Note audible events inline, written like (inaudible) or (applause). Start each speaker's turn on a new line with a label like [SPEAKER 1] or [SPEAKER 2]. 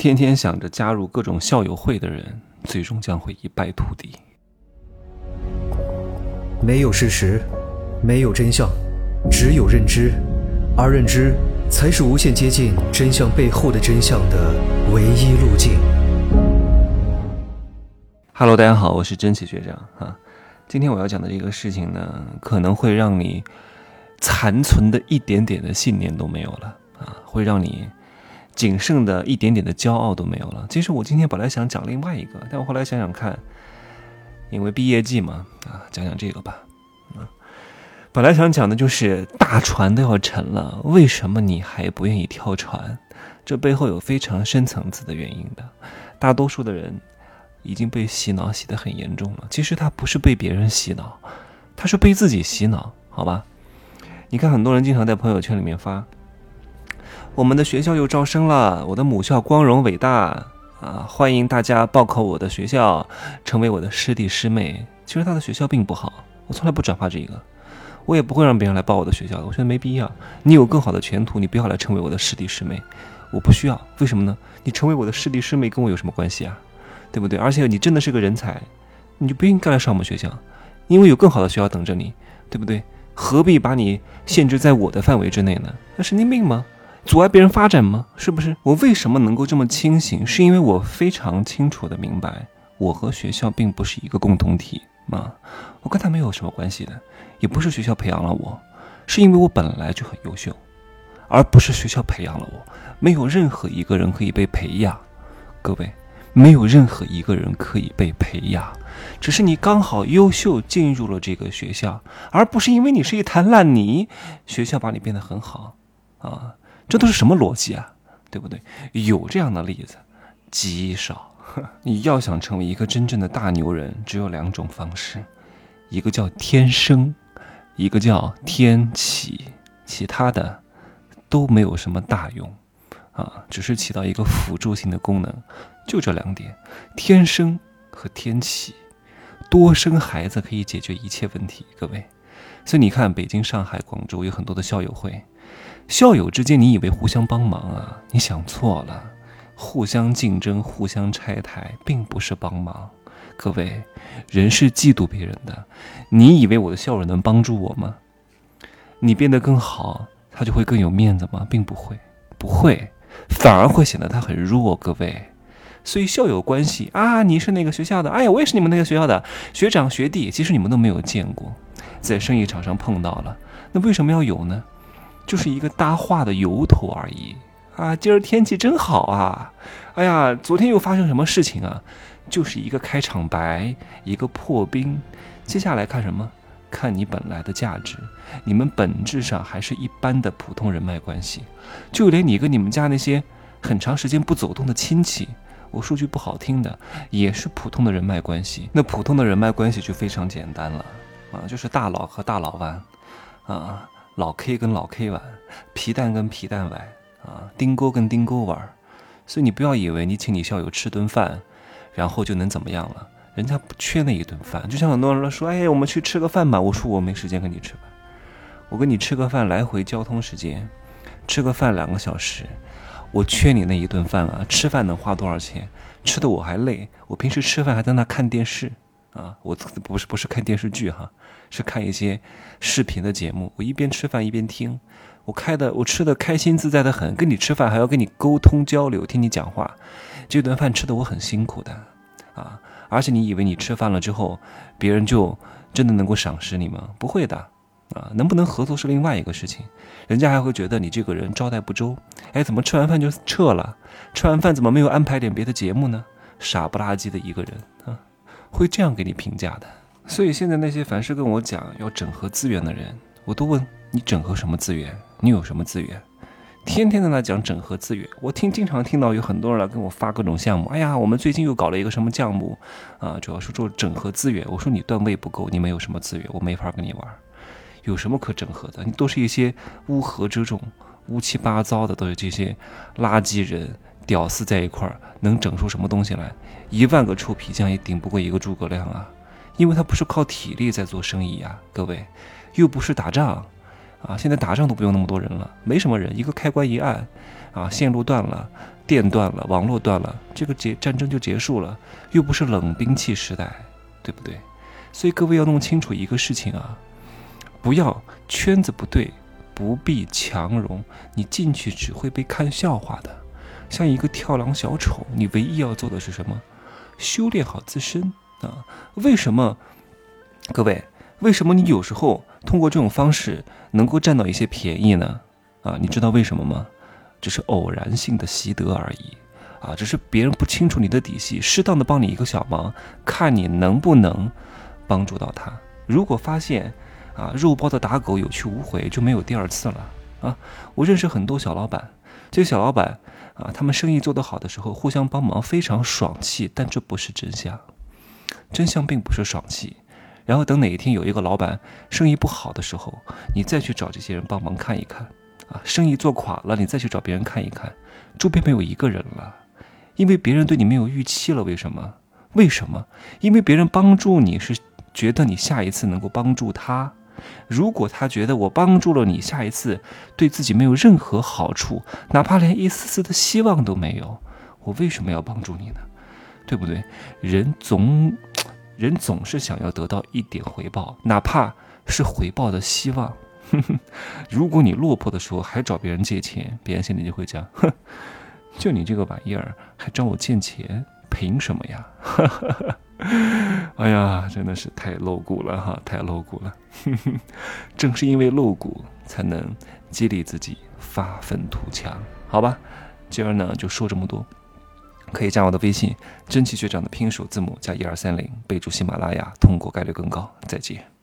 [SPEAKER 1] 天天想着加入各种校友会的人，最终将会一败涂地。
[SPEAKER 2] 没有事实，没有真相，只有认知，而认知才是无限接近真相背后的真相的唯一路径。
[SPEAKER 1] Hello，大家好，我是真奇学长啊。今天我要讲的这个事情呢，可能会让你残存的一点点的信念都没有了啊，会让你仅剩的一点点的骄傲都没有了。其实我今天本来想讲另外一个，但我后来想想看。因为毕业季嘛，啊，讲讲这个吧，啊，本来想讲的就是大船都要沉了，为什么你还不愿意跳船？这背后有非常深层次的原因的。大多数的人已经被洗脑洗得很严重了。其实他不是被别人洗脑，他是被自己洗脑，好吧？你看，很多人经常在朋友圈里面发：“我们的学校又招生了，我的母校光荣伟大。”啊！欢迎大家报考我的学校，成为我的师弟师妹。其实他的学校并不好，我从来不转发这个，我也不会让别人来报我的学校的。我觉得没必要。你有更好的前途，你不要来成为我的师弟师妹，我不需要。为什么呢？你成为我的师弟师妹跟我有什么关系啊？对不对？而且你真的是个人才，你就不应该来上我们学校，因为有更好的学校等着你，对不对？何必把你限制在我的范围之内呢？那神经病吗？阻碍别人发展吗？是不是？我为什么能够这么清醒？是因为我非常清楚的明白，我和学校并不是一个共同体吗？我跟他没有什么关系的，也不是学校培养了我，是因为我本来就很优秀，而不是学校培养了我。没有任何一个人可以被培养，各位，没有任何一个人可以被培养，只是你刚好优秀进入了这个学校，而不是因为你是一滩烂泥，学校把你变得很好啊。这都是什么逻辑啊？对不对？有这样的例子极少。(laughs) 你要想成为一个真正的大牛人，只有两种方式，一个叫天生，一个叫天启，其他的都没有什么大用啊，只是起到一个辅助性的功能。就这两点，天生和天启，多生孩子可以解决一切问题。各位，所以你看，北京、上海、广州有很多的校友会。校友之间，你以为互相帮忙啊？你想错了，互相竞争、互相拆台，并不是帮忙。各位，人是嫉妒别人的。你以为我的校友能帮助我吗？你变得更好，他就会更有面子吗？并不会，不会，反而会显得他很弱。各位，所以校友关系啊，你是哪个学校的？哎呀，我也是你们那个学校的学长学弟。其实你们都没有见过，在生意场上碰到了，那为什么要有呢？就是一个搭话的由头而已啊！今儿天气真好啊！哎呀，昨天又发生什么事情啊？就是一个开场白，一个破冰。接下来看什么？看你本来的价值。你们本质上还是一般的普通人脉关系。就连你跟你们家那些很长时间不走动的亲戚，我说句不好听的，也是普通的人脉关系。那普通的人脉关系就非常简单了啊，就是大佬和大佬玩啊。老 K 跟老 K 玩，皮蛋跟皮蛋玩，啊，丁哥跟丁哥玩，所以你不要以为你请你校友吃顿饭，然后就能怎么样了？人家不缺那一顿饭。就像很多人说，哎，我们去吃个饭吧。我说我没时间跟你吃饭，我跟你吃个饭，来回交通时间，吃个饭两个小时，我缺你那一顿饭啊！吃饭能花多少钱？吃的我还累，我平时吃饭还在那看电视。啊，我不是不是看电视剧哈，是看一些视频的节目。我一边吃饭一边听，我开的我吃的开心自在的很。跟你吃饭还要跟你沟通交流，听你讲话，这顿饭吃的我很辛苦的啊。而且你以为你吃饭了之后，别人就真的能够赏识你吗？不会的啊。能不能合作是另外一个事情，人家还会觉得你这个人招待不周。哎，怎么吃完饭就撤了？吃完饭怎么没有安排点别的节目呢？傻不拉几的一个人啊。会这样给你评价的，所以现在那些凡是跟我讲要整合资源的人，我都问你整合什么资源？你有什么资源？天天在那讲整合资源，我听经常听到有很多人来跟我发各种项目。哎呀，我们最近又搞了一个什么项目啊？主要是做整合资源。我说你段位不够，你没有什么资源，我没法跟你玩。有什么可整合的？你都是一些乌合之众，乌七八糟的，都是这些垃圾人。屌丝在一块儿能整出什么东西来？一万个臭皮匠也顶不过一个诸葛亮啊！因为他不是靠体力在做生意啊，各位，又不是打仗，啊，现在打仗都不用那么多人了，没什么人，一个开关一按，啊，线路断了，电断了，网络断了，这个结战争就结束了，又不是冷兵器时代，对不对？所以各位要弄清楚一个事情啊，不要圈子不对，不必强融，你进去只会被看笑话的，像一个跳梁小丑，你唯一要做的是什么？修炼好自身啊！为什么？各位，为什么你有时候通过这种方式能够占到一些便宜呢？啊，你知道为什么吗？只是偶然性的习得而已，啊，只是别人不清楚你的底细，适当的帮你一个小忙，看你能不能帮助到他。如果发现啊，肉包的打狗有去无回，就没有第二次了啊！我认识很多小老板，这些小老板啊，他们生意做得好的时候互相帮忙，非常爽气，但这不是真相，真相并不是爽气。然后等哪一天有一个老板生意不好的时候，你再去找这些人帮忙看一看，啊，生意做垮了，你再去找别人看一看，周边没有一个人了，因为别人对你没有预期了。为什么？为什么？因为别人帮助你是觉得你下一次能够帮助他，如果他觉得我帮助了你，下一次对自己没有任何好处，哪怕连一丝丝的希望都没有，我为什么要帮助你呢？对不对？人总。(tsk) 人总是想要得到一点回报，哪怕是回报的希望。(laughs) 如果你落魄的时候还找别人借钱，别人心里就会讲：哼，(laughs) 就你这个玩意儿还找我借钱，凭什么呀？(laughs) (laughs) 哎呀，真的是太露骨了哈，太露骨了。(laughs) 正是因为露骨，才能激励自己发愤图强，好吧？今儿呢就说这么多。可以加我的微信，真奇学长的拼音首字母加一二三零，备注喜马拉雅，通过概率更高。再见。